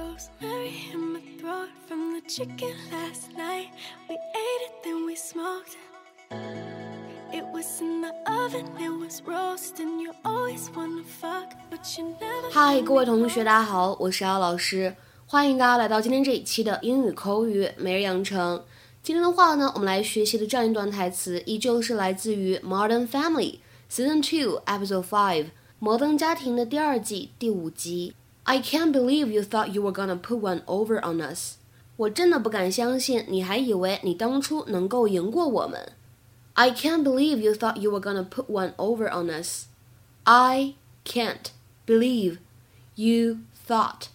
rosemary in my throat from the chicken last night. We ate it, then we smoked. It was in the oven, it was roasting. You always wanna fuck, but you never. 嗨，各位同学，大家好，我是姚老师，欢迎大家来到今天这一期的英语口语每日养成。今天的话呢，我们来学习的这样一段台词，依旧是来自于《Modern Family》Season Two Episode Five《摩登家庭》的第二季第五集。I can't believe you thought you were gonna put one over on us。我真的不敢相信，你还以为你当初能够赢过我们。I can't believe you thought you were gonna put one over on us. I can't believe you thought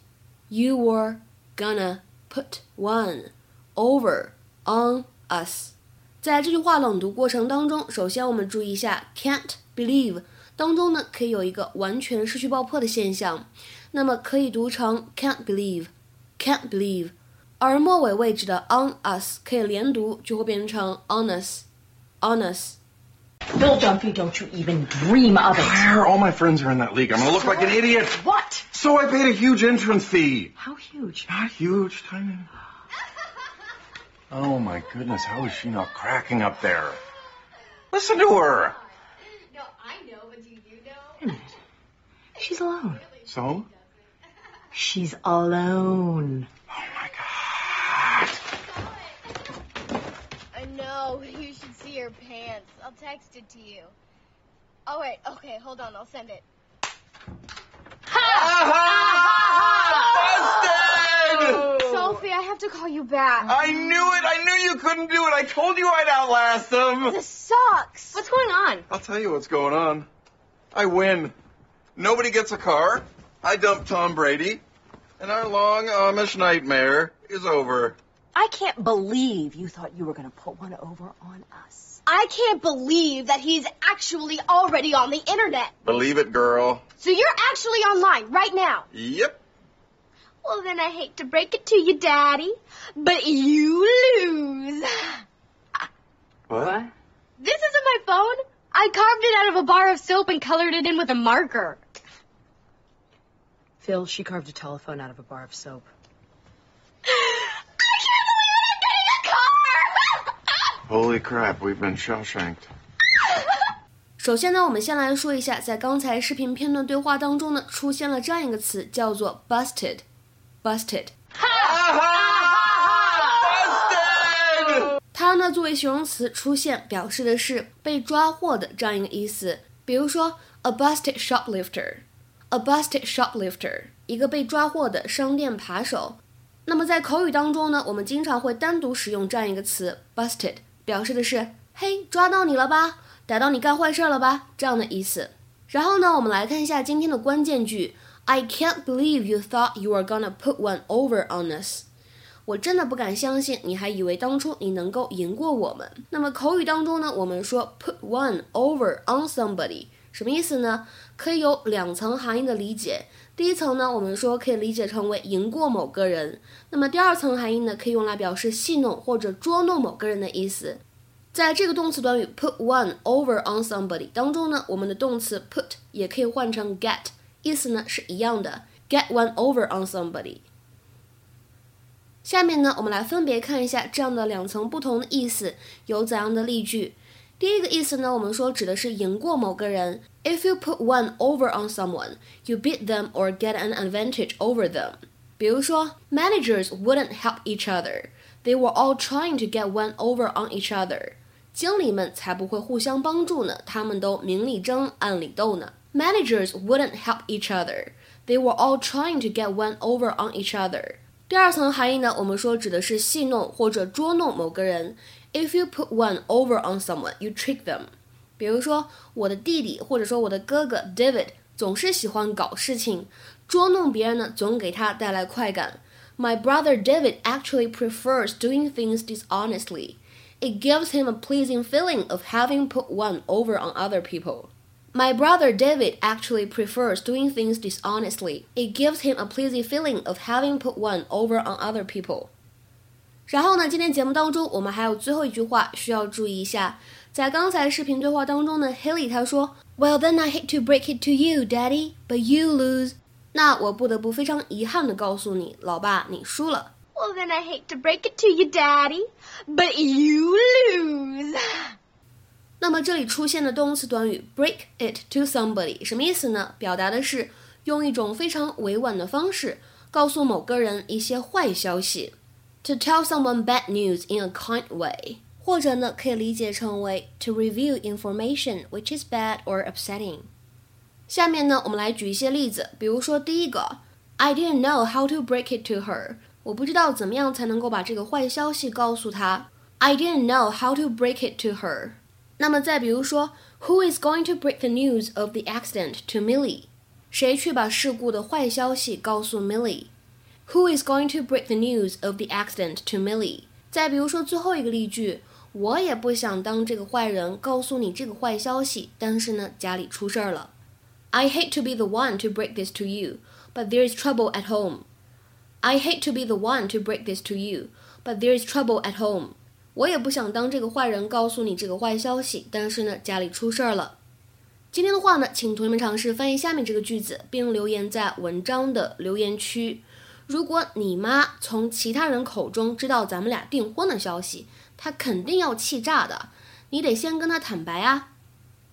you were gonna put one over on us. 在这句话朗读过程当中，首先我们注意一下 can't believe 当中呢，可以有一个完全失去爆破的现象， 那么可以读成 can't believe，can't believe，而末尾位置的 on us 可以连读，就会变成 on us，on us。Phil Dunphy, don't you even dream of it. Claire, all my friends are in that league. I'm going to look so, like an idiot. What? So I paid a huge entrance fee. How huge? Not huge, tiny. Oh, my goodness. How is she not cracking up there? Listen to her. No, I know, but do you know? Wait a minute. She's alone. So? She's alone. Oh my god. I know. You should see her pants. I'll text it to you. Oh wait, okay, hold on, I'll send it. Ha! Ha! Ha! Busted! Sophie, I have to call you back. I knew it. I knew you couldn't do it. I told you I'd outlast them. This sucks. What's going on? I'll tell you what's going on. I win. Nobody gets a car. I dumped Tom Brady. And our long Amish nightmare is over. I can't believe you thought you were going to put one over on us. I can't believe that he's actually already on the internet. Believe it, girl. So you're actually online right now. Yep. Well, then I hate to break it to you, Daddy, but you lose. What? This isn't my phone. I carved it out of a bar of soap and colored it in with a marker. Phil, she carved a telephone out of a bar of soap. I can't believe I'm getting a car! Holy crap, we've been Shawshanked. 首先呢，我们先来说一下，在刚才视频片段对话当中呢，出现了这样一个词，叫做 busted。busted， Busted! 它呢作为形容词出现，表示的是被抓获的这样一个意思。比如说，a busted A busted shoplifter，一个被抓获的商店扒手。那么在口语当中呢，我们经常会单独使用这样一个词：Busted，表示的是嘿，抓到你了吧？逮到你干坏事了吧？这样的意思。然后呢，我们来看一下今天的关键句：I can't believe you thought you were gonna put one over on us。我真的不敢相信，你还以为当初你能够赢过我们。那么口语当中呢，我们说：Put one over on somebody。什么意思呢？可以有两层含义的理解。第一层呢，我们说可以理解成为赢过某个人。那么第二层含义呢，可以用来表示戏弄或者捉弄某个人的意思。在这个动词短语 put one over on somebody 当中呢，我们的动词 put 也可以换成 get，意思呢是一样的，get one over on somebody。下面呢，我们来分别看一下这样的两层不同的意思有怎样的例句。第一个意思呢，我们说指的是赢过某个人。If you put one over on someone, you beat them or get an advantage over them。比如说，managers wouldn't help each other. They were all trying to get one over on each other. 经理们才不会互相帮助呢，他们都明里争，暗里斗呢。Managers wouldn't help each other. They were all trying to get one over on each other. 第二层含义呢，我们说指的是戏弄或者捉弄某个人。 If you put one over on someone, you trick them. 比如说，我的弟弟或者说我的哥哥 David 总是喜欢搞事情，捉弄别人呢，总给他带来快感。My brother David actually prefers doing things dishonestly. It gives him a pleasing feeling of having put one over on other people. My brother David actually prefers doing things dishonestly. It gives him a pleasing feeling of having put one over on other people. 然后呢，今天节目当中我们还有最后一句话需要注意一下。在刚才视频对话当中呢，Haley 他说，Well then I hate to break it to you, Daddy, but you lose。那我不得不非常遗憾的告诉你，老爸，你输了。Well, then I hate to break it to you, Daddy, but you lose. 那么这里出现的动词短语 break it to somebody 什么意思呢？表达的是用一种非常委婉的方式告诉某个人一些坏消息。To tell someone bad news in a kind way，或者呢可以理解成为 to reveal information which is bad or upsetting。下面呢我们来举一些例子，比如说第一个，I didn't know how to break it to her。我不知道怎么样才能够把这个坏消息告诉她。I didn't know how to break it to her。那么再比如说，Who is going to break the news of the accident to Millie？谁去把事故的坏消息告诉 Who is going to break the news of the accident to Millie？再比如说最后一个例句，我也不想当这个坏人，告诉你这个坏消息，但是呢，家里出事儿了。I hate to be the one to break this to you, but there is trouble at home. I hate to be the one to break this to you, but there is trouble at home. 我也不想当这个坏人，告诉你这个坏消息，但是呢，家里出事儿了。今天的话呢，请同学们尝试翻译下面这个句子，并留言在文章的留言区。如果你妈从其他人口中知道咱们俩订婚的消息，她肯定要气炸的。你得先跟她坦白啊。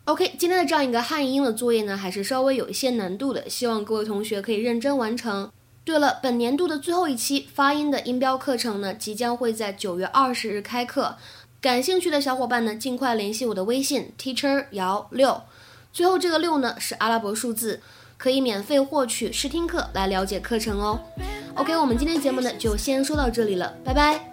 OK，今天的这样一个汉英的作业呢，还是稍微有一些难度的，希望各位同学可以认真完成。对了，本年度的最后一期发音的音标课程呢，即将会在九月二十日开课。感兴趣的小伙伴呢，尽快联系我的微信 teacher 姚六，最后这个六呢是阿拉伯数字，可以免费获取试听课来了解课程哦。OK，我们今天节目呢就先说到这里了，拜拜。